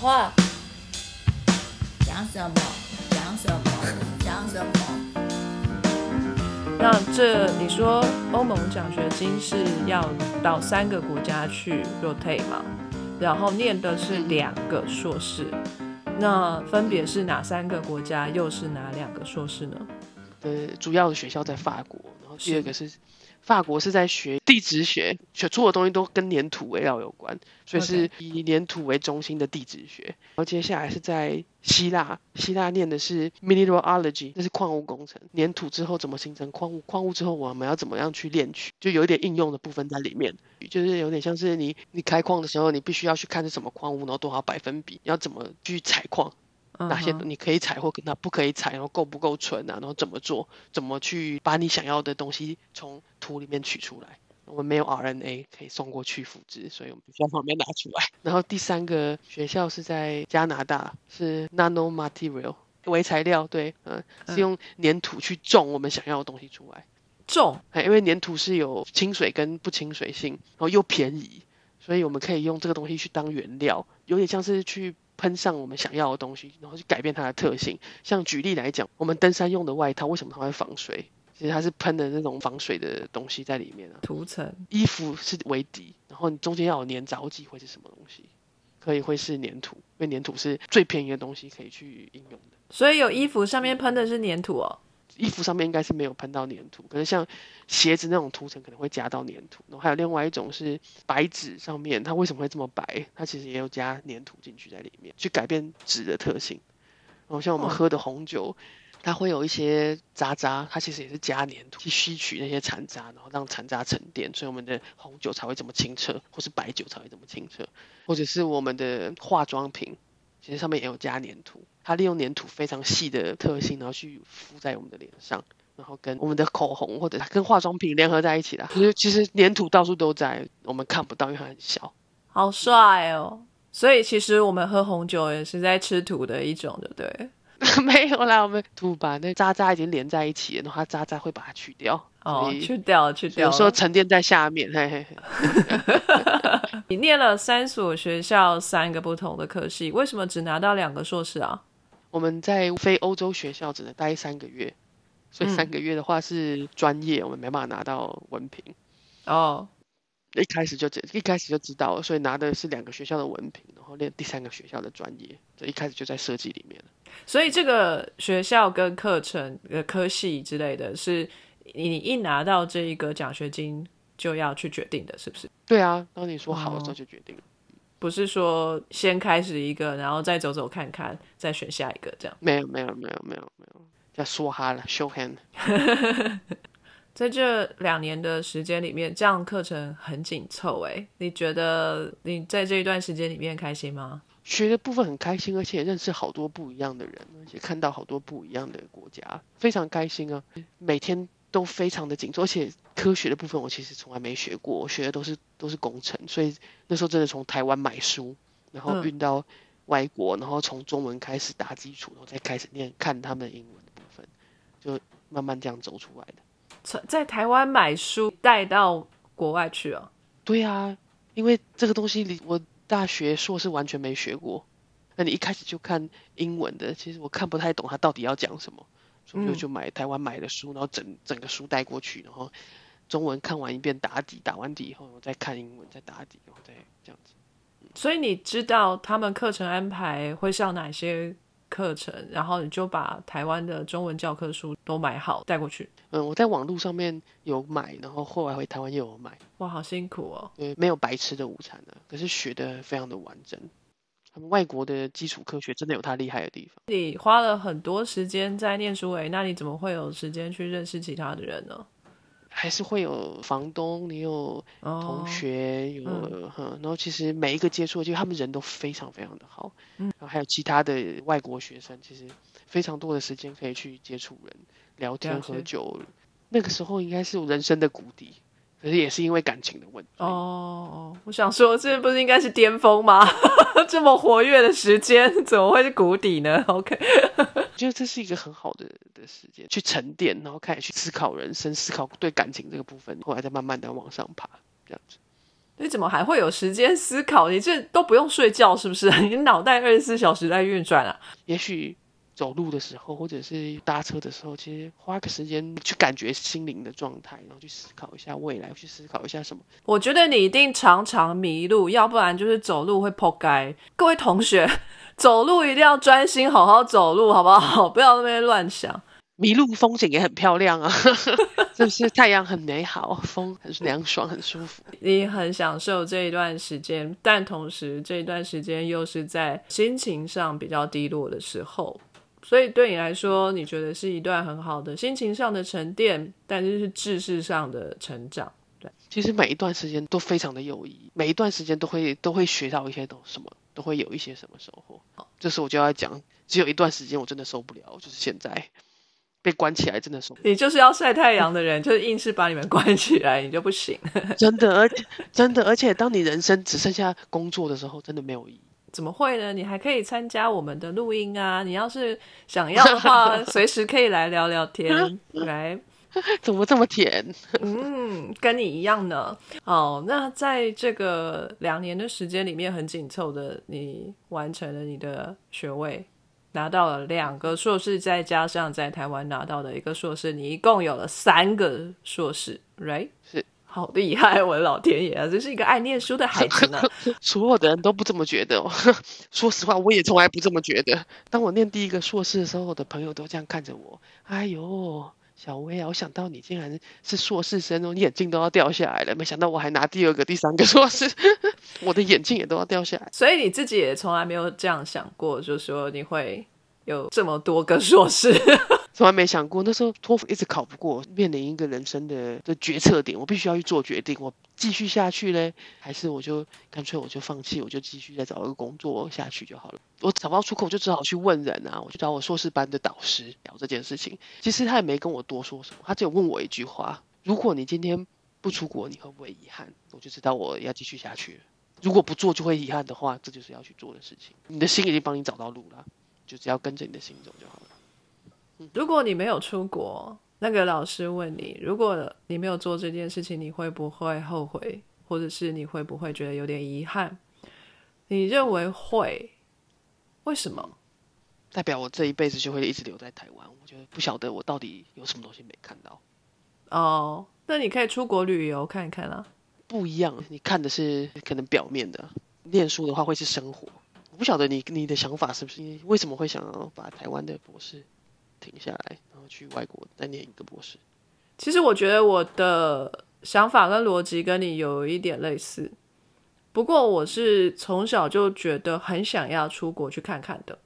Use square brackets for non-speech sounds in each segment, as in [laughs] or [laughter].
话，讲什么？讲什么？讲什么？那这你说欧盟奖学金是要到三个国家去 rotate 吗？然后念的是两个硕士，那分别是哪三个国家？又是哪两个硕士呢？呃，主要的学校在法国，然后第二个是法国是在学地质学，学出的东西都跟粘土围绕有关，所以是以粘土为中心的地质学。然后接下来是在希腊，希腊念的是 mineralogy，那是矿物工程。粘土之后怎么形成矿物？矿物之后我们要怎么样去炼取？就有一点应用的部分在里面，就是有点像是你你开矿的时候，你必须要去看是什么矿物，然后多少百分比，你要怎么去采矿。哪些你可以采或那不可以采，然后够不够纯啊？然后怎么做？怎么去把你想要的东西从土里面取出来？我们没有 RNA 可以送过去复制，所以我们必须要旁边拿出来。[laughs] 然后第三个学校是在加拿大，是 Nano Material 微材料，对，嗯，是用粘土去种我们想要的东西出来。种，哎，因为粘土是有亲水跟不亲水性，然后又便宜，所以我们可以用这个东西去当原料，有点像是去。喷上我们想要的东西，然后去改变它的特性。像举例来讲，我们登山用的外套，为什么它会防水？其实它是喷的那种防水的东西在里面啊。涂层。衣服是为底，然后你中间要有粘着剂，会是什么东西？可以会是粘土，因为粘土是最便宜的东西，可以去应用的。所以有衣服上面喷的是粘土哦。衣服上面应该是没有喷到粘土，可是像鞋子那种涂层可能会加到粘土。然后还有另外一种是白纸上面，它为什么会这么白？它其实也有加粘土进去在里面，去改变纸的特性。然后像我们喝的红酒，它会有一些渣渣，它其实也是加粘土去吸取那些残渣，然后让残渣沉淀，所以我们的红酒才会这么清澈，或是白酒才会这么清澈，或者是我们的化妆品。其实上面也有加粘土，它利用粘土非常细的特性，然后去敷在我们的脸上，然后跟我们的口红或者跟化妆品联合在一起的。其实其实粘土到处都在，我们看不到，因为它很小。好帅哦！所以其实我们喝红酒也是在吃土的一种，对不对？[laughs] 没有啦，我们土把那渣渣已经连在一起了，然后它渣渣会把它去掉。哦，去掉，去掉。有时候沉淀在下面，嘿嘿嘿。[laughs] 你念了三所学校，三个不同的科系，为什么只拿到两个硕士啊？我们在非欧洲学校只能待三个月，所以三个月的话是专业，我们没办法拿到文凭。哦，一开始就知，一开始就知道，所以拿的是两个学校的文凭，然后练第三个学校的专业，这一开始就在设计里面所以这个学校跟课程、呃科系之类的是，你一拿到这一个奖学金。就要去决定的，是不是？对啊，当你说好的时候就决定了，不是说先开始一个，然后再走走看看，再选下一个这样。没有，没有，没有，没有，没有，要说哈了，show hand。[laughs] 在这两年的时间里面，这样课程很紧凑哎，你觉得你在这一段时间里面开心吗？学的部分很开心，而且认识好多不一样的人，而且看到好多不一样的国家，非常开心啊！每天。都非常的紧凑，而且科学的部分我其实从来没学过，我学的都是都是工程，所以那时候真的从台湾买书，然后运到外国，然后从中文开始打基础，然后再开始念看他们英文的部分，就慢慢这样走出来的。在在台湾买书带到国外去啊？对啊，因为这个东西我大学硕士完全没学过，那你一开始就看英文的，其实我看不太懂他到底要讲什么。就就买台湾买的书，然后整整个书带过去，然后中文看完一遍打底，打完底以后，我再看英文，再打底，然后再这样子。所以你知道他们课程安排会上哪些课程，然后你就把台湾的中文教科书都买好带过去。嗯，我在网络上面有买，然后后来回台湾又有买。哇，好辛苦哦！对，没有白吃的午餐的，可是学的非常的完整。他们外国的基础科学真的有它厉害的地方。你花了很多时间在念书诶，那你怎么会有时间去认识其他的人呢？还是会有房东，你有同学，有哈，然后其实每一个接触，就他们人都非常非常的好，嗯，然后还有其他的外国学生，其实非常多的时间可以去接触人、聊天、喝酒。那个时候应该是人生的谷底。可是也是因为感情的问题哦。我想说，这不是应该是巅峰吗？[laughs] 这么活跃的时间，[laughs] 怎么会是谷底呢？[laughs] OK，我觉得这是一个很好的的时间，去沉淀，然后开始去思考人生，思考对感情这个部分，后来再慢慢的往上爬，这样子。你怎么还会有时间思考？你这都不用睡觉是不是？你脑袋二十四小时在运转啊？也许走路的时候，或者是搭车的时候，其实花个时间去感觉心灵的状态，然后去思考一下未来，去思考一下什么。我觉得你一定常常迷路，要不然就是走路会破街。各位同学，[laughs] 走路一定要专心，好好走路，好不好？[laughs] 不要那边乱想。迷路风景也很漂亮啊，[laughs] 是不是？太阳很美好，风很凉爽，很舒服。你很享受这一段时间，但同时这一段时间又是在心情上比较低落的时候，所以对你来说，你觉得是一段很好的心情上的沉淀，但是是知识上的成长。对，其实每一段时间都非常的有意义，每一段时间都会都会学到一些东什么，都会有一些什么收获。好，这时我就要讲，只有一段时间我真的受不了，就是现在。被关起来真的受不了。你就是要晒太阳的人，[laughs] 就是硬是把你们关起来，你就不行。真的，而且真的，而且当你人生只剩下工作的时候，真的没有意义。怎么会呢？你还可以参加我们的录音啊！你要是想要的话，[laughs] 随时可以来聊聊天。[laughs] 来，怎么这么甜？嗯，跟你一样呢。哦，那在这个两年的时间里面，很紧凑的，你完成了你的学位。拿到了两个硕士，再加上在台湾拿到的一个硕士，你一共有了三个硕士，right？是，好厉害！我的老天爷啊，这是一个爱念书的孩子呢。[laughs] 所有的人都不这么觉得，[laughs] 说实话，我也从来不这么觉得。当我念第一个硕士的时候，我的朋友都这样看着我，哎呦。小薇啊，我想到你竟然是硕士生哦，你眼镜都要掉下来了。没想到我还拿第二个、第三个硕士，[laughs] 我的眼镜也都要掉下来。所以你自己也从来没有这样想过，就说你会有这么多个硕士。从来没想过，那时候托福一直考不过，面临一个人生的的决策点，我必须要去做决定。我继续下去嘞，还是我就干脆我就放弃，我就继续再找一个工作下去就好了。我找不到出口，就只好去问人啊，我就找我硕士班的导师聊这件事情。其实他也没跟我多说什么，他只有问我一句话：如果你今天不出国，你会不会遗憾？我就知道我要继续下去。如果不做就会遗憾的话，这就是要去做的事情。你的心已经帮你找到路了，就只要跟着你的心走就好了。如果你没有出国，那个老师问你，如果你没有做这件事情，你会不会后悔，或者是你会不会觉得有点遗憾？你认为会？为什么？代表我这一辈子就会一直留在台湾。我觉得不晓得我到底有什么东西没看到。哦，那你可以出国旅游看一看啊。不一样，你看的是可能表面的，念书的话会是生活。我不晓得你你的想法是不是？为什么会想要把台湾的博士？停下来，然后去外国再念一个博士。其实我觉得我的想法跟逻辑跟你有一点类似，不过我是从小就觉得很想要出国去看看的，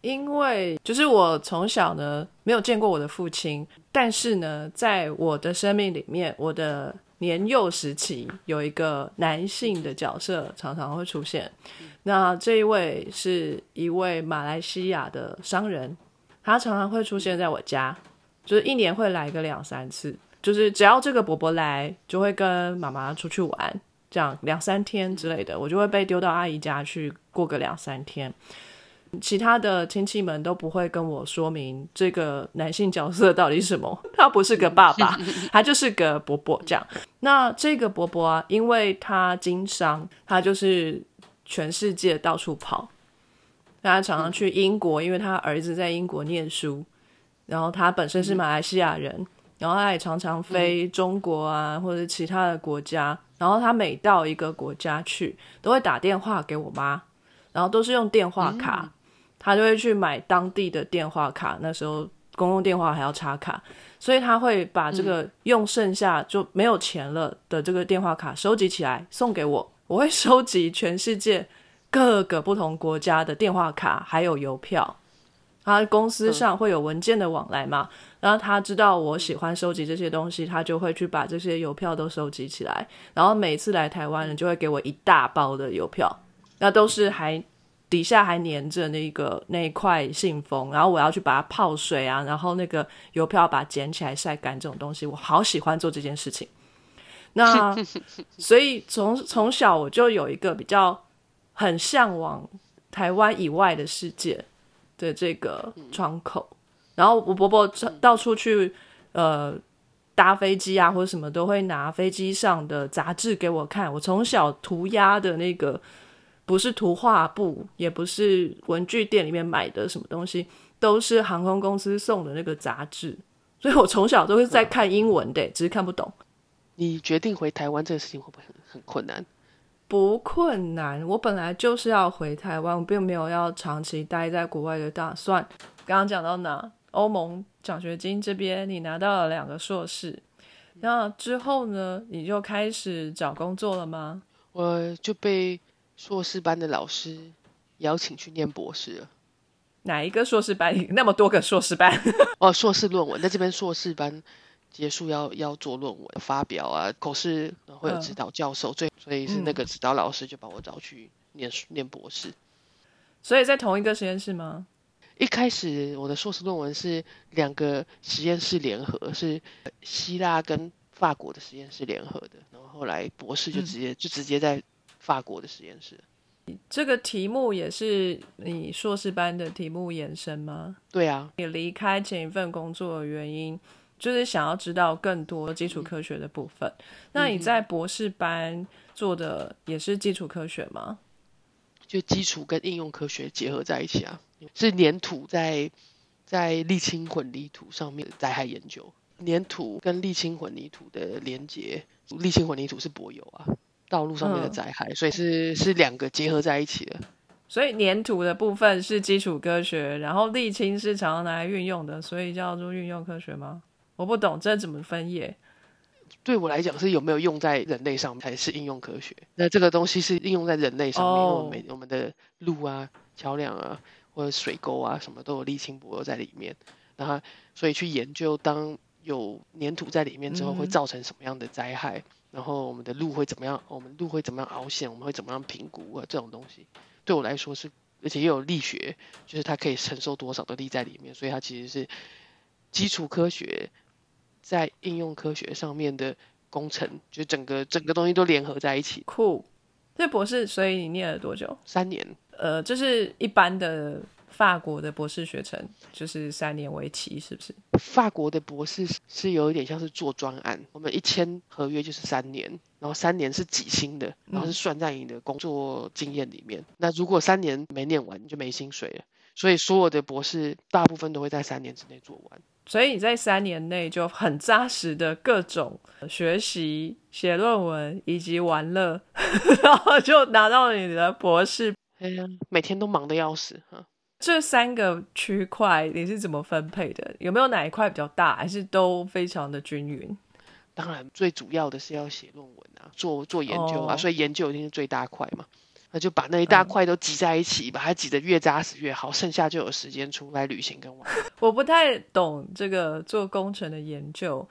因为就是我从小呢没有见过我的父亲，但是呢，在我的生命里面，我的年幼时期有一个男性的角色常常会出现，那这一位是一位马来西亚的商人。他常常会出现在我家，就是一年会来个两三次，就是只要这个伯伯来，就会跟妈妈出去玩，这样两三天之类的，我就会被丢到阿姨家去过个两三天。其他的亲戚们都不会跟我说明这个男性角色到底什么，他不是个爸爸，[laughs] 他就是个伯伯这样。那这个伯伯啊，因为他经商，他就是全世界到处跑。他常常去英国，因为他儿子在英国念书，然后他本身是马来西亚人，然后他也常常飞中国啊，或者其他的国家。然后他每到一个国家去，都会打电话给我妈，然后都是用电话卡，他就会去买当地的电话卡。那时候公共电话还要插卡，所以他会把这个用剩下就没有钱了的这个电话卡收集起来送给我。我会收集全世界。各个不同国家的电话卡还有邮票，他公司上会有文件的往来嘛？然后他知道我喜欢收集这些东西，他就会去把这些邮票都收集起来。然后每次来台湾呢，就会给我一大包的邮票，那都是还底下还粘着那个那一块信封，然后我要去把它泡水啊，然后那个邮票把它捡起来晒干，这种东西我好喜欢做这件事情。那所以从从小我就有一个比较。很向往台湾以外的世界的这个窗口，然后我伯伯到处去呃搭飞机啊或者什么都会拿飞机上的杂志给我看。我从小涂鸦的那个不是图画布，也不是文具店里面买的什么东西，都是航空公司送的那个杂志。所以我从小都是在看英文的，只是看不懂。你决定回台湾这个事情会不会很很困难？不困难，我本来就是要回台湾，我并没有要长期待在国外的打算。刚刚讲到哪？欧盟奖学金这边，你拿到了两个硕士，那之后呢？你就开始找工作了吗？我就被硕士班的老师邀请去念博士了。哪一个硕士班？那么多个硕士班？[laughs] 哦，硕士论文在这边硕士班结束要要做论文发表啊，口试会有指导教授，最所以是那个指导老师就把我找去念念博士。所以在同一个实验室吗？一开始我的硕士论文是两个实验室联合，是希腊跟法国的实验室联合的，然后后来博士就直接就直接在法国的实验室。这个题目也是你硕士班的题目延伸吗？对啊，你离开前一份工作的原因就是想要知道更多基础科学的部分。那你在博士班做的也是基础科学吗？就基础跟应用科学结合在一起啊。是粘土在在沥青混凝土上面的灾害研究，粘土跟沥青混凝土的连接，沥青混凝土是柏油啊，道路上面的灾害，所以是是两个结合在一起的。所以粘土的部分是基础科学，然后沥青是常常拿来运用的，所以叫做运用科学吗？我不懂这怎么分业。对我来讲是有没有用在人类上才是应用科学。那这个东西是应用在人类上面，我们我们的路啊、桥梁啊。或者水沟啊，什么都有沥青柏油在里面，然后所以去研究，当有粘土在里面之后，会造成什么样的灾害？然后我们的路会怎么样？我们路会怎么样凹陷？我们会怎么样评估啊？这种东西对我来说是，而且也有力学，就是它可以承受多少的力在里面，所以它其实是基础科学在应用科学上面的工程，就整个整个东西都联合在一起。酷，这博士，所以你念了多久？三年。呃，就是一般的法国的博士学程，就是三年为期，是不是？法国的博士是有一点像是做专案，我们一签合约就是三年，然后三年是几薪的，然后是算在你的工作经验里面。那如果三年没念完，你就没薪水了。所以所有的博士大部分都会在三年之内做完。所以你在三年内就很扎实的各种学习、写论文以及玩乐，[laughs] 然后就拿到你的博士。哎呀，每天都忙得要死哈！这三个区块你是怎么分配的？有没有哪一块比较大，还是都非常的均匀？当然，最主要的是要写论文啊，做做研究啊，所以研究一定是最大块嘛。那就把那一大块都挤在一起，把它挤得越扎实越好，剩下就有时间出来旅行跟玩。[laughs] 我不太懂这个做工程的研究，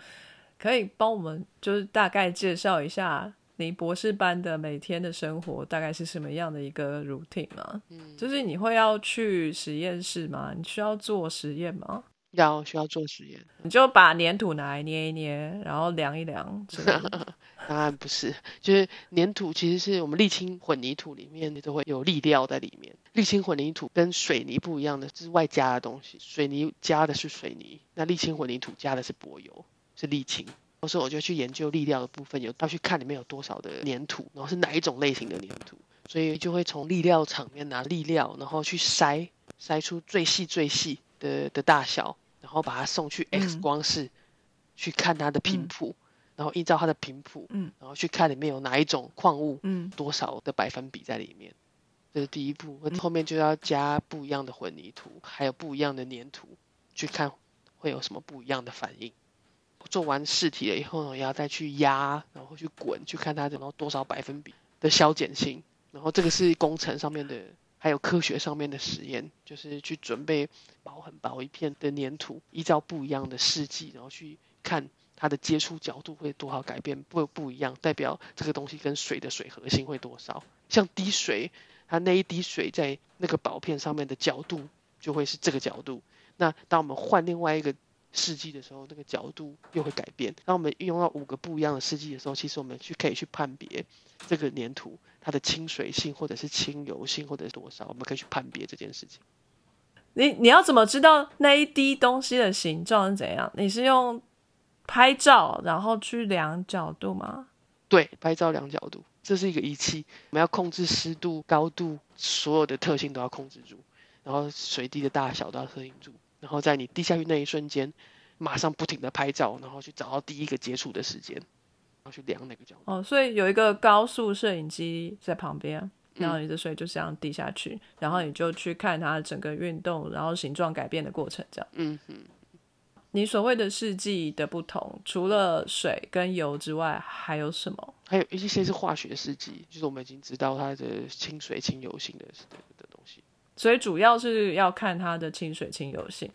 可以帮我们就是大概介绍一下？你博士班的每天的生活大概是什么样的一个 routine 吗？嗯，就是你会要去实验室吗？你需要做实验吗？要，需要做实验。你就把粘土拿来捏一捏，然后量一量。[laughs] 当然不是，就是粘土其实是我们沥青混凝土里面都会有粒料在里面。沥青混凝土跟水泥不一样的是外加的东西，水泥加的是水泥，那沥青混凝土加的是柏油，是沥青。到时候我就去研究粒料的部分，有要去看里面有多少的粘土，然后是哪一种类型的粘土，所以就会从粒料厂面拿粒料，然后去筛筛出最细最细的的大小，然后把它送去 X 光室去看它的频谱，然后依照它的频谱，嗯，然后去看里面有哪一种矿物，嗯，多少的百分比在里面，这是第一步，后面就要加不一样的混凝土，还有不一样的粘土，去看会有什么不一样的反应。做完试体了以后呢，要再去压，然后去滚，去看它然后多少百分比的消减性。然后这个是工程上面的，还有科学上面的实验，就是去准备薄很薄一片的粘土，依照不一样的试剂，然后去看它的接触角度会多少改变，不不一样，代表这个东西跟水的水合性会多少。像滴水，它那一滴水在那个薄片上面的角度就会是这个角度。那当我们换另外一个。试剂的时候，那个角度又会改变。当我们运用到五个不一样的试剂的时候，其实我们去可以去判别这个粘土它的亲水性，或者是亲油性，或者是多少，我们可以去判别这件事情。你你要怎么知道那一滴东西的形状是怎样？你是用拍照，然后去量角度吗？对，拍照量角度，这是一个仪器，我们要控制湿度、高度，所有的特性都要控制住，然后水滴的大小都要特定住，然后在你滴下去那一瞬间，马上不停的拍照，然后去找到第一个接触的时间，然后去量那个角度。哦，所以有一个高速摄影机在旁边，然后你的水就这样滴下去，然后你就去看它整个运动，然后形状改变的过程，这样。嗯哼。你所谓的试剂的不同，除了水跟油之外，还有什么？还有一些是化学试剂，就是我们已经知道它的亲水、亲油性的的的东西。所以主要是要看它的亲水、亲油性，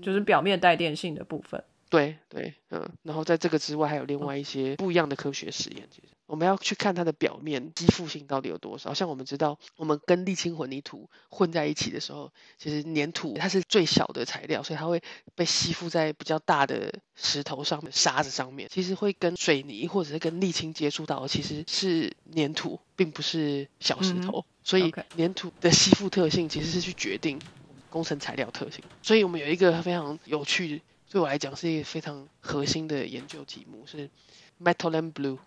就是表面带电性的部分。对对，嗯，然后在这个之外，还有另外一些不一样的科学实验。其实我们要去看它的表面吸附性到底有多少。像我们知道，我们跟沥青混凝土混在一起的时候，其实粘土它是最小的材料，所以它会被吸附在比较大的石头上面、沙子上面。其实会跟水泥或者是跟沥青接触到，其实是粘土，并不是小石头。所以粘土的吸附特性其实是去决定工程材料特性。所以我们有一个非常有趣。对我来讲是一个非常核心的研究题目，是 metal and Blue，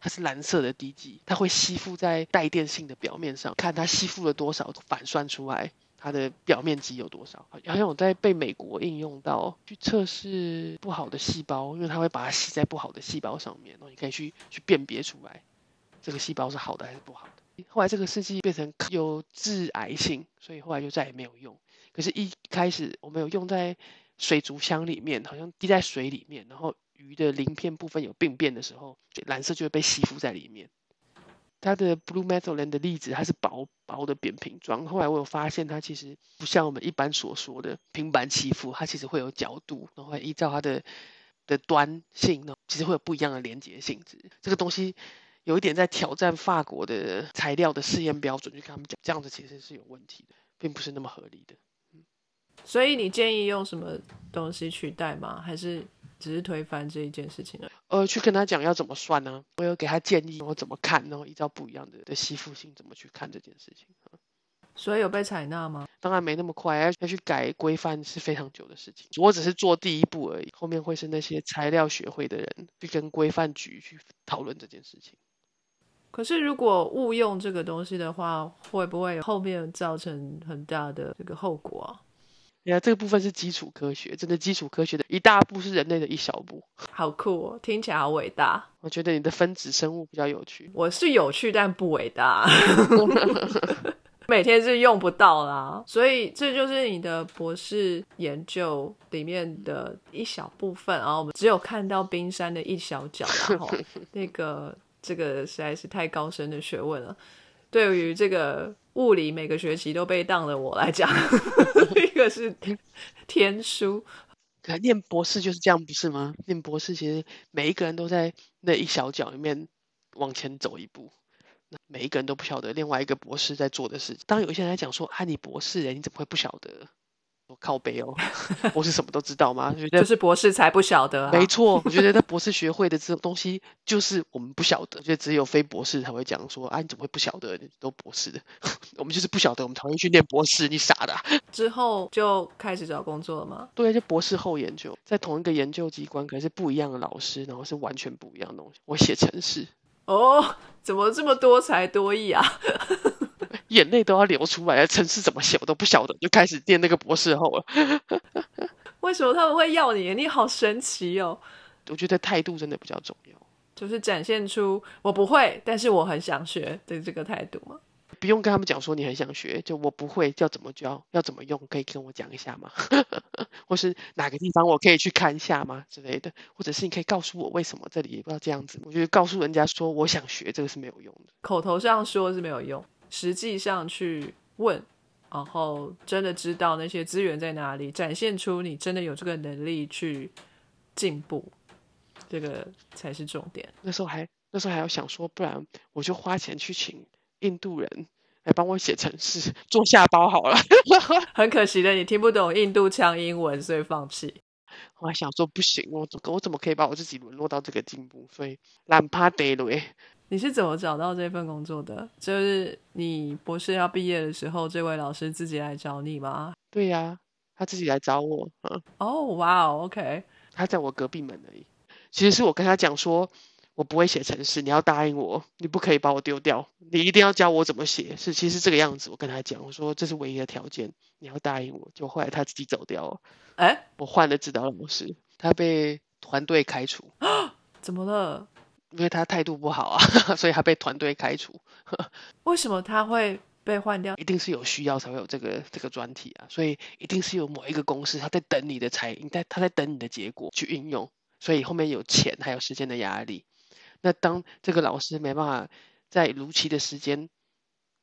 它是蓝色的滴剂，它会吸附在带电性的表面上，看它吸附了多少，反算出来它的表面积有多少。好像我在被美国应用到去测试不好的细胞，因为它会把它吸在不好的细胞上面，然后你可以去去辨别出来这个细胞是好的还是不好的。后来这个试剂变成有致癌性，所以后来就再也没有用。可是，一开始我们有用在。水族箱里面好像滴在水里面，然后鱼的鳞片部分有病变的时候，蓝色就会被吸附在里面。它的 Blue Methylene 的粒子它是薄薄的扁平状，后来我有发现它其实不像我们一般所说的平板吸附，它其实会有角度，然后依照它的的端性呢，其实会有不一样的连接性质。这个东西有一点在挑战法国的材料的试验标准，就跟他们讲，这样子其实是有问题的，并不是那么合理的。所以你建议用什么东西取代吗？还是只是推翻这一件事情呢？呃，去跟他讲要怎么算呢？我有给他建议，我怎么看，然后依照不一样的的吸附性怎么去看这件事情。所以有被采纳吗？当然没那么快，要要去改规范是非常久的事情。我只是做第一步而已，后面会是那些材料学会的人去跟规范局去讨论这件事情。可是如果误用这个东西的话，会不会后面造成很大的这个后果啊？呀，这个部分是基础科学，真的基础科学的一大步是人类的一小步。好酷哦，听起来好伟大。我觉得你的分子生物比较有趣。我是有趣，但不伟大。[laughs] 每天是用不到啦，所以这就是你的博士研究里面的一小部分啊。我们只有看到冰山的一小角，[laughs] 然后那个这个实在是太高深的学问了。对于这个物理每个学期都被当的我来讲，一 [laughs] 个是天天书。可念博士就是这样，不是吗？念博士其实每一个人都在那一小角里面往前走一步，每一个人都不晓得另外一个博士在做的事情。当有一些人在讲说：“啊，你博士人，你怎么会不晓得？”靠背哦，博士什么都知道吗？就是博士才不晓得。没错，我觉得在博士学会的这种东西，就是我们不晓得。就只有非博士才会讲说啊，你怎么会不晓得？你都博士的，[laughs] 我们就是不晓得，我们讨厌去念博士，你傻的。之后就开始找工作了吗？对，就博士后研究，在同一个研究机关，可是不一样的老师，然后是完全不一样的东西。我写程式。哦，怎么这么多才多艺啊？眼泪都要流出来了，程式怎么写我都不晓得，就开始念那个博士后了。[laughs] 为什么他们会要你？你好神奇哦！我觉得态度真的比较重要，就是展现出我不会，但是我很想学的这个态度嘛？不用跟他们讲说你很想学，就我不会要怎么教，要怎么用，可以跟我讲一下吗？[laughs] 或是哪个地方我可以去看一下吗之类的？或者是你可以告诉我为什么这里要这样子？我觉得告诉人家说我想学这个是没有用的，口头上说是没有用。实际上去问，然后真的知道那些资源在哪里，展现出你真的有这个能力去进步，这个才是重点。那时候还那时候还要想说，不然我就花钱去请印度人来帮我写程式做下包好了。[laughs] 很可惜的，你听不懂印度腔英文，所以放弃。我还想说不行，我怎我怎么可以把我自己沦落到这个地步？所以懒趴得了你是怎么找到这份工作的？就是你博士要毕业的时候，这位老师自己来找你吗？对呀，他自己来找我。哦，哇哦，OK。他在我隔壁门而已。其实是我跟他讲说，我不会写程式，你要答应我，你不可以把我丢掉，你一定要教我怎么写。是其实这个样子，我跟他讲，我说这是唯一的条件，你要答应我。就后来他自己走掉了，哎，我换了指导老师，他被团队开除，怎么了？因为他态度不好啊，[laughs] 所以他被团队开除。[laughs] 为什么他会被换掉？一定是有需要才会有这个这个专题啊，所以一定是有某一个公司他在等你的才，你在他在等你的结果去应用，所以后面有钱还有时间的压力。那当这个老师没办法在如期的时间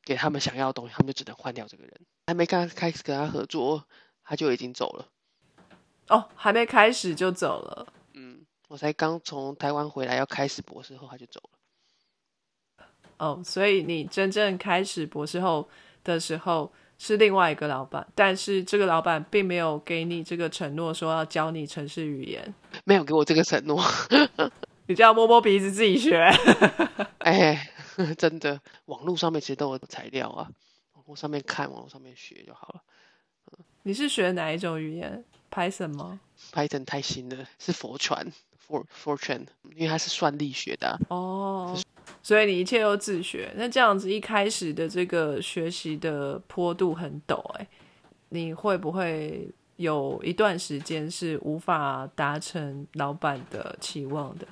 给他们想要的东西，他们就只能换掉这个人。还没刚开始跟他合作，他就已经走了。哦，还没开始就走了。嗯，我才刚从台湾回来，要开始博士后他就走了。哦，所以你真正开始博士后的时候是另外一个老板，但是这个老板并没有给你这个承诺，说要教你城市语言，没有给我这个承诺。[laughs] 你就要摸摸鼻子自己学。哎，[laughs] 真的，网络上面其实都有材料啊，网络上面看，网络上面学就好了。你是学哪一种语言？Python 吗？Python 太新了，是佛传 For Fortran，因为它是算力学的啊、哦，所以你一切都自学。那这样子一开始的这个学习的坡度很陡、哎，你会不会有一段时间是无法达成老板的期望的？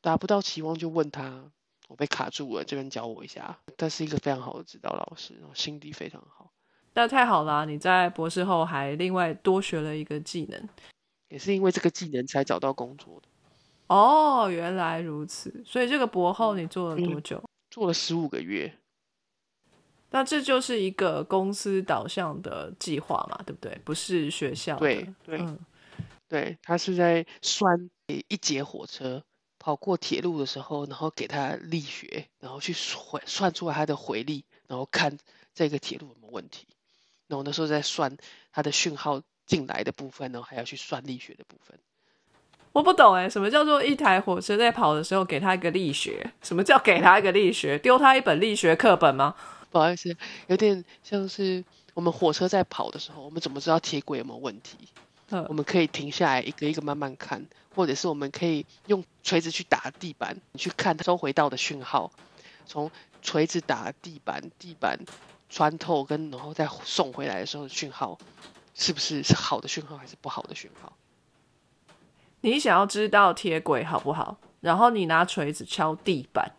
达不到期望就问他，我被卡住了，这边教我一下。他是一个非常好的指导老师，然后心地非常好，那太好啦！你在博士后还另外多学了一个技能。也是因为这个技能才找到工作的。哦，原来如此。所以这个博后你做了多久？做了十五个月，那这就是一个公司导向的计划嘛，对不对？不是学校的。对对嗯，对，他是在算一节火车跑过铁路的时候，然后给他力学，然后去算算出来他的回力，然后看这个铁路有没有问题。然后那时候在算它的讯号进来的部分，然后还要去算力学的部分。我不懂哎，什么叫做一台火车在跑的时候给他一个力学？什么叫给他一个力学？丢他一本力学课本吗？不好意思，有点像是我们火车在跑的时候，我们怎么知道铁轨有没有问题？嗯我们可以停下来一个一个慢慢看，或者是我们可以用锤子去打地板，你去看它收回到的讯号，从锤子打地板，地板穿透跟然后再送回来的时候的讯号，是不是是好的讯号还是不好的讯号？你想要知道铁轨好不好，然后你拿锤子敲地板，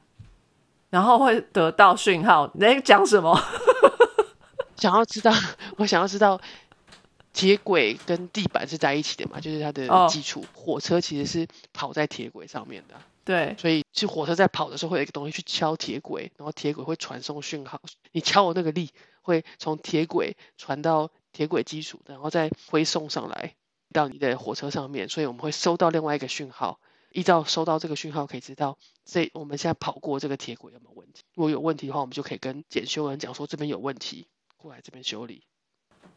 然后会得到讯号。你在讲什么？[laughs] 想要知道，[laughs] 我想要知道铁轨跟地板是在一起的嘛？就是它的哦基础。火车其实是跑在铁轨上面的，对，所以是火车在跑的时候会有一个东西去敲铁轨，然后铁轨会传送讯号，你敲的那个力会从铁轨传到铁轨基础，然后再挥送上来到你的火车上面，所以我们会收到另外一个讯号。依照收到这个讯号，可以知道这我们现在跑过这个铁轨有没有问题。如果有问题的话，我们就可以跟检修人讲说这边有问题，过来这边修理。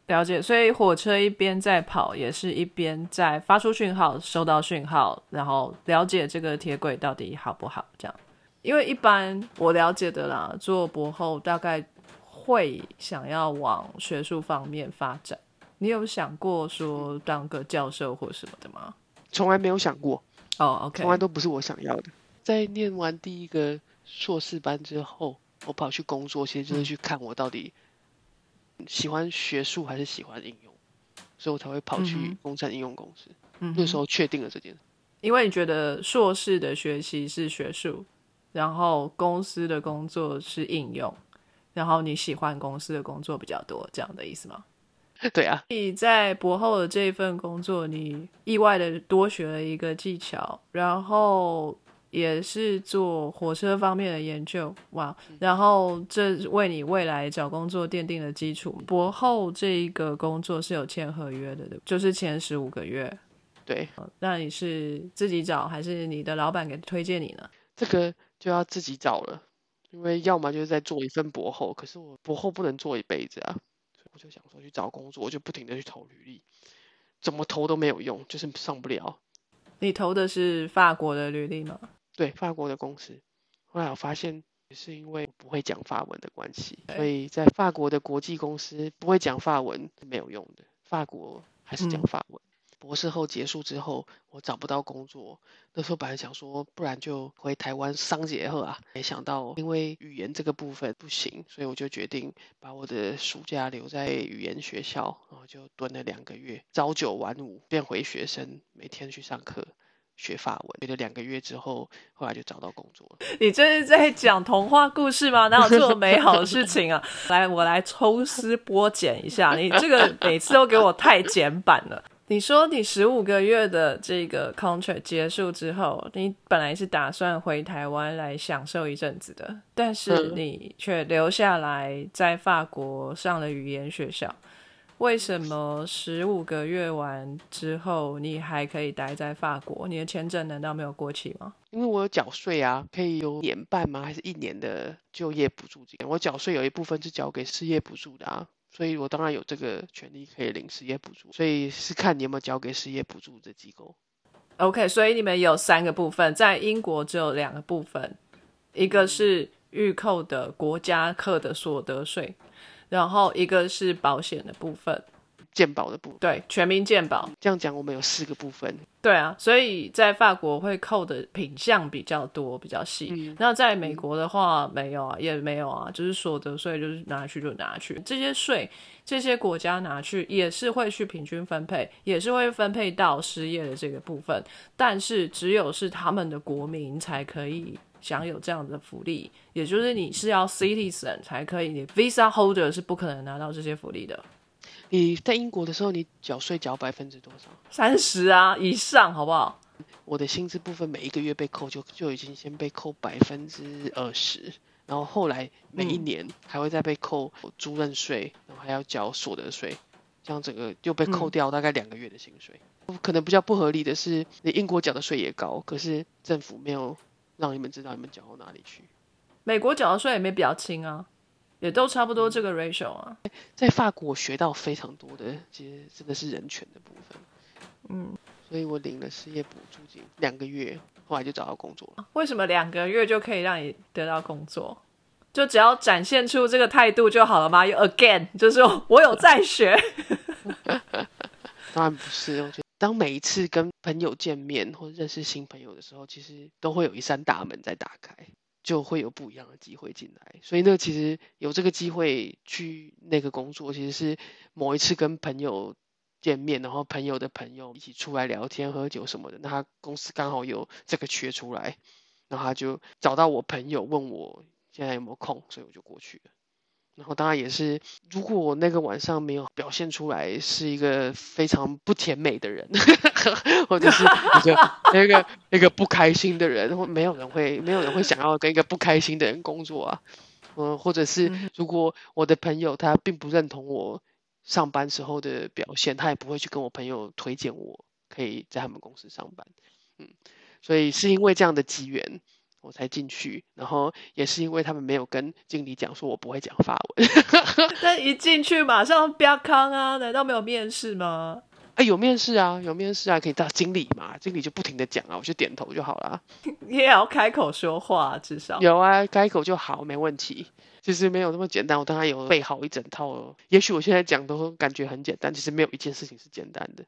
了解。所以火车一边在跑，也是一边在发出讯号、收到讯号，然后了解这个铁轨到底好不好。这样，因为一般我了解的啦，做博后大概会想要往学术方面发展。你有想过说当个教授或什么的吗？从来没有想过，哦、o k 从来都不是我想要的。在念完第一个硕士班之后，我跑去工作，其实就是去看我到底喜欢学术还是喜欢应用，所以我才会跑去嗯哼工程应用公司。嗯那时候确定了这件事。因为你觉得硕士的学习是学术，然后公司的工作是应用，然后你喜欢公司的工作比较多，这样的意思吗？[laughs] 对啊，你在博后的这一份工作，你意外的多学了一个技巧，然后也是做火车方面的研究，哇！然后这为你未来找工作奠定了基础。博后这一个工作是有签合约的，对就是前十五个月。对，那你是自己找，还是你的老板给推荐你呢？这个就要自己找了，因为要么就是在做一份博后，可是我博后不能做一辈子啊，我就想说去找工作，我就不停的去投履历，怎么投都没有用，就是上不了。你投的是法国的履历吗？对，法国的公司。后来我发现，也是因为不会讲法文的关系，所以在法国的国际公司不会讲法文是没有用的。法国还是讲嗯法文，博士后结束之后，我找不到工作，那时候本来想说，不然就回台湾商结后啊，没想到因为语言这个部分不行，所以我就决定把我的暑假留在语言学校，然后就蹲了两个月，朝九晚五变回学生，每天去上课。学法文，学了两个月之后，后来就找到工作。[laughs] 你这是在讲童话故事吗？哪有这么美好的事情啊？[laughs] 来，我来抽丝剥茧一下，你这个每次都给我太简版了。你说你十五个月的这个 contract 结束之后，你本来是打算回台湾来享受一阵子的，但是你却留下来在法国上了语言学校。为什么十五个月完之后，你还可以待在法国？你的签证难道没有过期吗？因为我有缴税啊，可以有年半吗？还是一年的就业补助金？我缴税有一部分是交给失业补助的啊，所以我当然有这个权利可以领失业补助。所以是看你有没有交给失业补助的机构。OK，所以你们有三个部分，在英国只有两个部分，一个是预扣的国家课的所得税。然后一个是保险的部分，健保的部分，对，全民鉴宝。这样讲，我们有四个部分。对啊，所以在法国会扣的品项比较多，比较细。那在美国的话，没有啊，也没有啊，就是所得税就是拿去就拿去，这些税这些国家拿去也是会去平均分配，也是会分配到失业的这个部分，但是只有是他们的国民才可以。享有这样的福利，也就是你是要 citizen 才可以，你 visa holder 是不可能拿到这些福利的。你在英国的时候，你缴税缴百分之多少？三十啊以上，好不好？我的薪资部分每一个月被扣，就就已经先被扣百分之二十，然后后来每一年还会再被扣租赁税，然后还要缴所得税，这样整个又被扣掉大概两个月的薪水。可能比较不合理的是，你英国缴的税也高，可是政府没有。让你们知道你们缴到哪里去。美国缴的税也没比较轻啊，也都差不多这个 ratio 啊。在法国学到非常多的，其实真的是人权的部分。嗯，所以我领了失业补助金两个月，后来就找到工作了。为什么两个月就可以让你得到工作？就只要展现出这个态度就好了吗？又 again，就是我有在学。[laughs] 当然不是，我觉得。当每一次跟朋友见面或者认识新朋友的时候，其实都会有一扇大门在打开，就会有不一样的机会进来。所以那，其实有这个机会去那个工作，其实是某一次跟朋友见面，然后朋友的朋友一起出来聊天、喝酒什么的，那他公司刚好有这个缺出来，然后他就找到我朋友问我现在有没有空，所以我就过去了。然后当然也是，如果我那个晚上没有表现出来是一个非常不甜美的人，或者是一个那个那个不开心的人，或没有人会没有人会想要跟一个不开心的人工作啊，嗯，或者是如果我的朋友他并不认同我上班时候的表现，他也不会去跟我朋友推荐我可以在他们公司上班，嗯，所以是因为这样的机缘。我才进去，然后也是因为他们没有跟经理讲说我不会讲法文，[laughs] 但一进去马上不要康啊？难道没有面试吗？哎，有面试啊，有面试啊，可以到经理嘛？经理就不停的讲啊，我就点头就好了。[laughs] 你也要开口说话，至少有啊，开口就好，没问题。其实没有那么简单，我当然有备好一整套。也许我现在讲都感觉很简单，其实没有一件事情是简单的。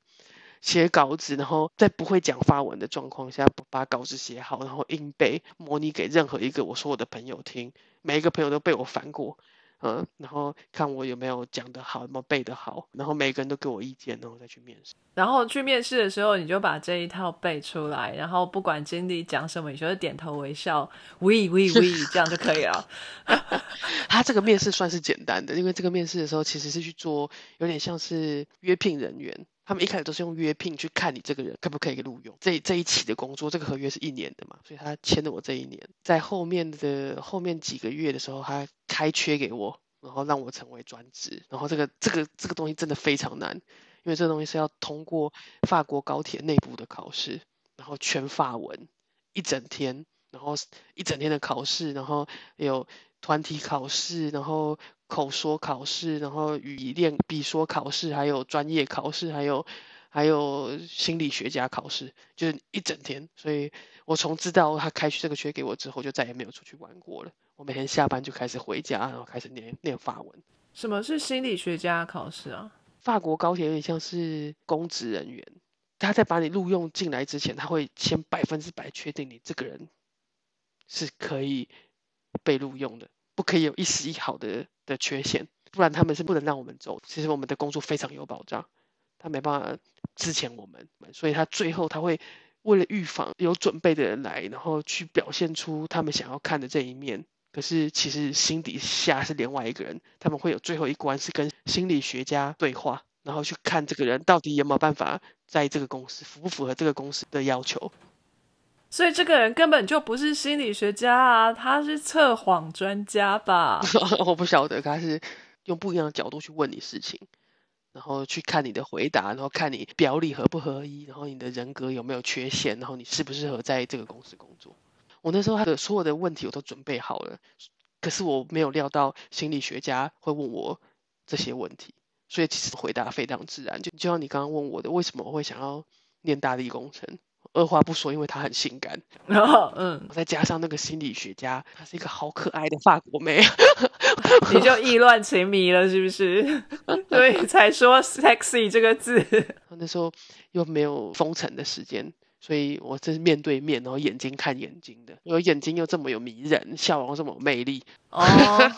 写稿子，然后在不会讲发文的状况下，把稿子写好，然后硬背，模拟给任何一个我说我的朋友听，每一个朋友都被我烦过，嗯，然后看我有没有讲得好，有没有背得好，然后每个人都给我意见，然后再去面试。然后去面试的时候，你就把这一套背出来，然后不管经理讲什么，你就点头微笑，we we we，这样就可以了。[laughs] 他这个面试算是简单的，因为这个面试的时候其实是去做有点像是约聘人员。他们一开始都是用约聘去看你这个人可不可以录用。这这一期的工作，这个合约是一年的嘛，所以他签了我这一年。在后面的后面几个月的时候，他开缺给我，然后让我成为专职。然后这个这个这个东西真的非常难，因为这个东西是要通过法国高铁内部的考试，然后全法文一整天，然后一整天的考试，然后有团体考试，然后。口说考试，然后语练笔说考试，还有专业考试，还有还有心理学家考试，就是一整天。所以我从知道他开这个缺给我之后，就再也没有出去玩过了。我每天下班就开始回家，然后开始念念法文。什么是心理学家考试啊？法国高铁有点像是公职人员，他在把你录用进来之前，他会先百分之百确定你这个人是可以被录用的，不可以有一丝一毫的的缺陷，不然他们是不能让我们走。其实我们的工作非常有保障，他没办法之前我们，所以他最后他会为了预防有准备的人来，然后去表现出他们想要看的这一面。可是其实心底下是另外一个人，他们会有最后一关是跟心理学家对话，然后去看这个人到底有没有办法在这个公司符不符合这个公司的要求。所以这个人根本就不是心理学家啊，他是测谎专家吧？[laughs] 我不晓得，他是用不一样的角度去问你事情，然后去看你的回答，然后看你表里合不合一，然后你的人格有没有缺陷，然后你适不适合在这个公司工作。我那时候他的所有的问题我都准备好了，可是我没有料到心理学家会问我这些问题，所以其实回答非常自然。就就像你刚刚问我的，为什么我会想要念大力工程？二话不说，因为她很性感。然后，嗯，再加上那个心理学家，她是一个好可爱的法国妹，[laughs] 你就 [laughs] 意乱情迷了，是不是？[laughs] 所以才说 “sexy” 这个字。那时候又没有封城的时间。所以我这是面对面，然后眼睛看眼睛的，我眼睛又这么有迷人，笑容这么有魅力哦，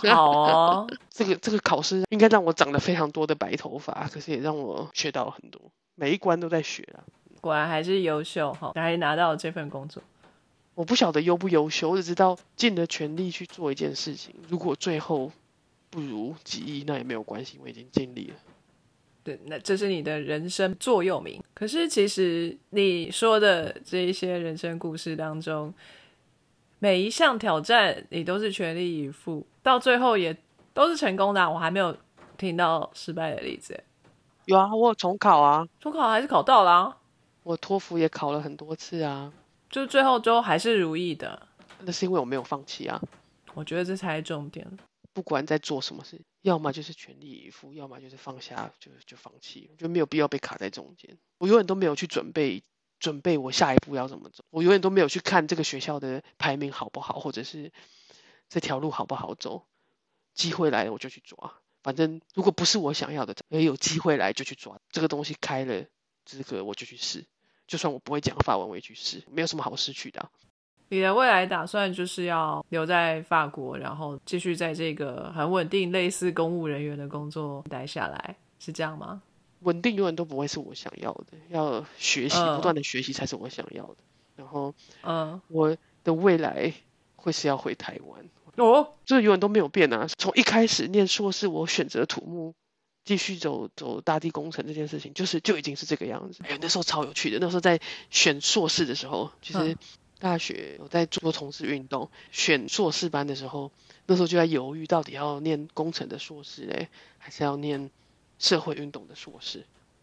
好哦。这个这个考试应该让我长了非常多的白头发，可是也让我学到了很多，每一关都在学啊。果然还是优秀哈，还拿到了这份工作。我不晓得优不优秀，我只知道尽了全力去做一件事情。如果最后不如己意，那也没有关系，我已经尽力了。对，那这是你的人生座右铭。可是其实你说的这一些人生故事当中，每一项挑战你都是全力以赴，到最后也都是成功的。我还没有听到失败的例子。有啊，我有重考啊，重考还是考到了。我托福也考了很多次啊，就最后都还是如意的。那是因为我没有放弃啊。我觉得这才是重点。不管在做什么事，要么就是全力以赴，要么就是放下，就就放弃，就没有必要被卡在中间。我永远都没有去准备，准备我下一步要怎么走。我永远都没有去看这个学校的排名好不好，或者是这条路好不好走。机会来了我就去抓，反正如果不是我想要的，也有机会来就去抓。这个东西开了资格我就去试，就算我不会讲法文我也去试，没有什么好失去的。你的未来打算就是要留在法国，然后继续在这个很稳定、类似公务人员的工作待下来，是这样吗？稳定永远都不会是我想要的，要学习，不断的学习才是我想要的。然后，嗯，我的未来会是要回台湾哦，这永远都没有变啊。从一开始念硕士，我选择土木，继续走走大地工程这件事情，就是就已经是这个样子。哎，那时候超有趣的，那时候在选硕士的时候，其实。大学我在做从事运动，选硕士班的时候，那时候就在犹豫，到底要念工程的硕士嘞，还是要念社会运动的硕士？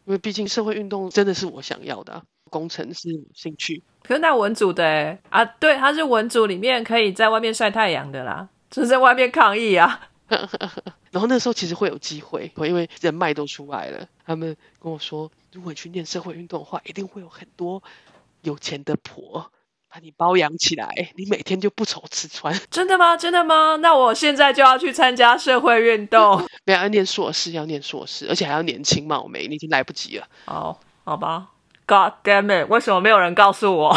因为毕竟社会运动真的是我想要的，工程是兴趣。可是那文组的哎啊，对，他是文组里面可以在外面晒太阳的啦，就是在外面抗议啊。[laughs] 然后那时候其实会有机会，因为人脉都出来了，他们跟我说，如果你去念社会运动的话，一定会有很多有钱的婆。把你包养起来，你每天就不愁吃穿。[laughs] 真的吗？真的吗？那我现在就要去参加社会运动。没有要念硕士，要念硕士，而且还要年轻貌美，你已经来不及了。哦，好吧。God damn it！为什么没有人告诉我？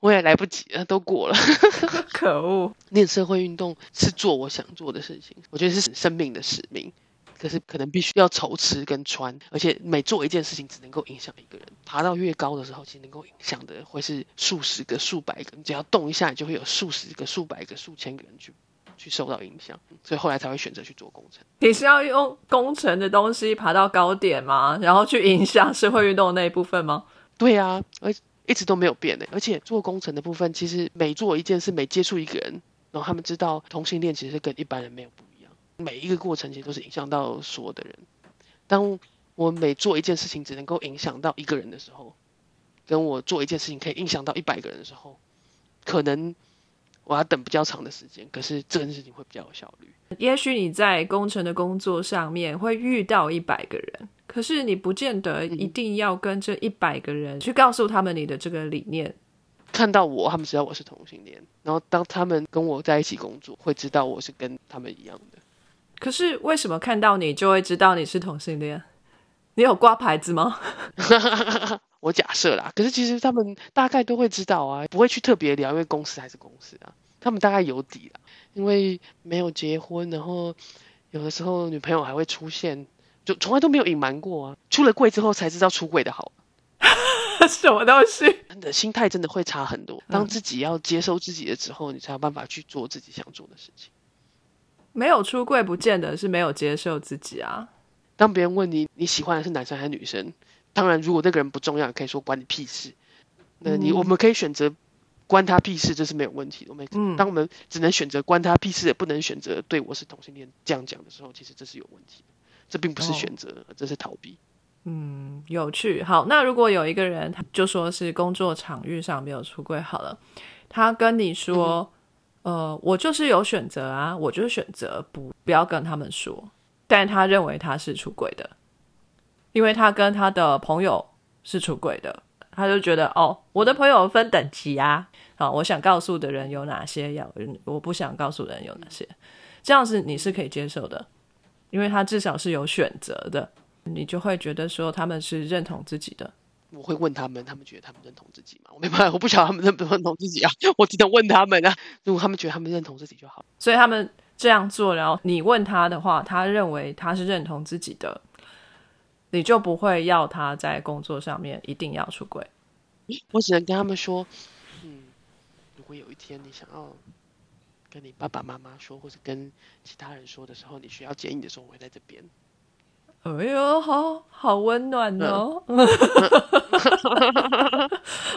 我也来不及了，都过了。[laughs] 可恶！练社会运动是做我想做的事情，我觉得是生命的使命。可是可能必须要愁吃跟穿，而且每做一件事情只能够影响一个人。爬到越高的时候，其实能够影响的会是数十个、数百个。你只要动一下，你就会有数十个、数百个、数千个人去去受到影响。所以后来才会选择去做工程。你是要用工程的东西爬到高点吗？然后去影响社会运动的那一部分吗？对啊，而一直都没有变的。而且做工程的部分，其实每做一件事，每接触一个人，然后他们知道同性恋其实跟一般人没有不一样。每一个过程其实都是影响到所有的人。当我每做一件事情只能够影响到一个人的时候，跟我做一件事情可以影响到一百个人的时候，可能我要等比较长的时间，可是这件事情会比较有效率。也许你在工程的工作上面会遇到一百个人，可是你不见得一定要跟这一百个人去告诉他们你的这个理念。看到我，他们知道我是同性恋，然后当他们跟我在一起工作，会知道我是跟他们一样的。可是为什么看到你就会知道你是同性恋？你有挂牌子吗？[laughs] 我假设啦，可是其实他们大概都会知道啊，不会去特别聊，因为公司还是公司啊，他们大概有底啦。因为没有结婚，然后有的时候女朋友还会出现，就从来都没有隐瞒过啊。出了柜之后才知道出柜的好，[laughs] 什么东西？真的心态真的会差很多。当自己要接受自己的时候，你才有办法去做自己想做的事情。没有出柜，不见得是没有接受自己啊。当别人问你你喜欢的是男生还是女生，当然如果那个人不重要，可以说关你屁事。那你我们可以选择关他屁事，这是没有问题的。我们当我们只能选择关他屁事，也不能选择对我是同性恋这样讲的时候，其实这是有问题的。这并不是选择，这是逃避。嗯，有趣。好，那如果有一个人，他就说是工作场域上没有出柜，好了，他跟你说，呃，我就是有选择啊，我就是选择不不要跟他们说，但他认为他是出轨的，因为他跟他的朋友是出轨的，他就觉得哦，我的朋友分等级啊，好，我想告诉的人有哪些，要我不想告诉的人有哪些，这样子你是可以接受的，因为他至少是有选择的。你就会觉得说他们是认同自己的。我会问他们，他们觉得他们认同自己吗？我没办法，我不晓得他们认不认同自己啊。我只能问他们啊。如果他们觉得他们认同自己就好。所以他们这样做，然后你问他的话，他认为他是认同自己的，你就不会要他在工作上面一定要出轨。我只能跟他们说，嗯，如果有一天你想要跟你爸爸妈妈说，或者跟其他人说的时候，你需要建议的时候，我会在这边。哎呦，好好温暖哦！[laughs]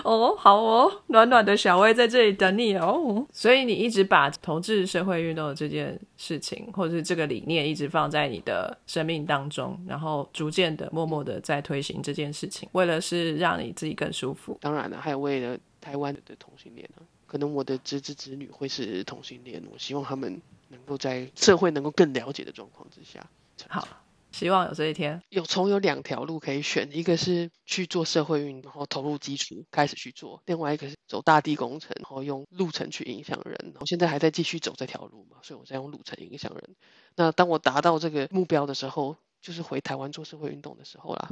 哦，好哦，暖暖的小薇在这里等你哦。所以你一直把同志社会运动的这件事情，或者是这个理念，一直放在你的生命当中，然后逐渐的、默默的在推行这件事情，为了是让你自己更舒服。当然了，还有为了台湾的同性恋呢，可能我的侄子侄女会是同性恋，我希望他们能够在社会能够更了解的状况之下。好。希望有这一天。有从有两条路可以选，一个是去做社会运动，然后投入基础开始去做；另外一个是走大地工程，然后用路程去影响人。我现在还在继续走这条路嘛，所以我在用路程影响人。那当我达到这个目标的时候，就是回台湾做社会运动的时候啦。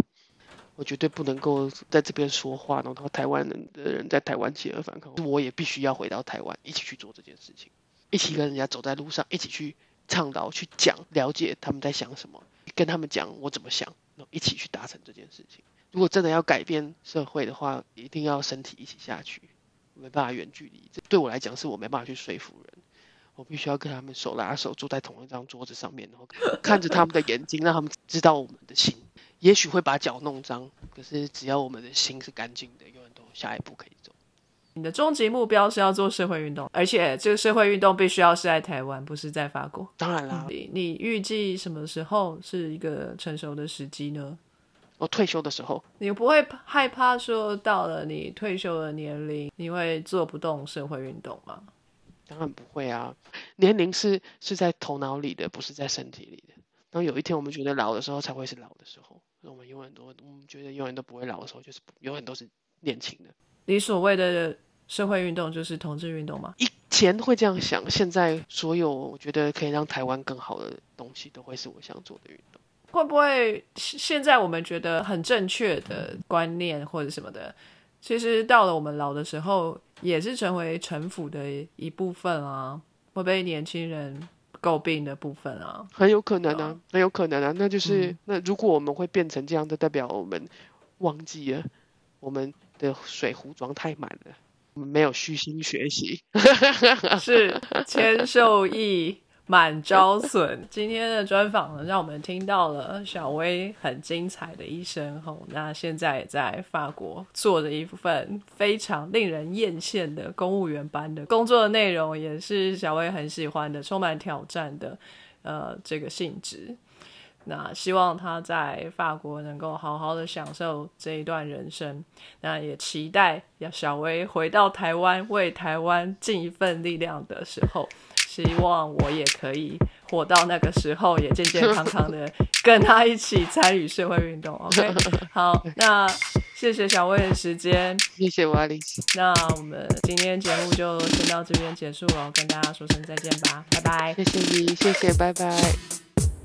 我绝对不能够在这边说话，然后台湾人的人在台湾起而反抗，我也必须要回到台湾，一起去做这件事情，一起跟人家走在路上，一起去倡导、去讲、了解他们在想什么。跟他们讲我怎么想，然后一起去达成这件事情。如果真的要改变社会的话，一定要身体一起下去，没办法远距离。这对我来讲是我没办法去说服人，我必须要跟他们手拉手坐在同一张桌子上面，然后 [laughs] 看着他们的眼睛，让他们知道我们的心。也许会把脚弄脏，可是只要我们的心是干净的，永远都下一步可以走。你的终极目标是要做社会运动，而且这个社会运动必须要是在台湾，不是在法国。当然啦，你你预计什么时候是一个成熟的时机呢？我退休的时候。你不会害怕说到了你退休的年龄，你会做不动社会运动吗？当然不会啊，年龄是是在头脑里的，不是在身体里的。当有一天我们觉得老的时候，才会是老的时候。我们永远都，我们觉得永远都不会老的时候，就是永远都是年轻的。你所谓的。社会运动就是同志运动吗？以前会这样想，现在所有我觉得可以让台湾更好的东西，都会是我想做的运动。会不会现在我们觉得很正确的观念或者什么的，其实到了我们老的时候，也是成为城府的一部分啊？会被年轻人诟病的部分啊？很有可能啊，很有可能啊。那就是那如果我们会变成这样的，代表我们忘记了我们的水壶装太满了。没有虚心学习，是千受益，满招损。今天的专访呢，让我们听到了小薇很精彩的一生。吼，那现在也在法国做着一份非常令人艳羡的公务员般的工作的内容，也是小薇很喜欢的，充满挑战的，呃，这个性质。那希望他在法国能够好好的享受这一段人生。那也期待要小薇回到台湾，为台湾尽一份力量的时候，希望我也可以活到那个时候，也健健康康的跟他一起参与社会运动。[laughs] OK，好，那谢谢小薇的时间，谢谢瓦里。那我们今天节目就先到这边结束了，跟大家说声再见吧，拜拜。谢谢你，谢谢，拜拜。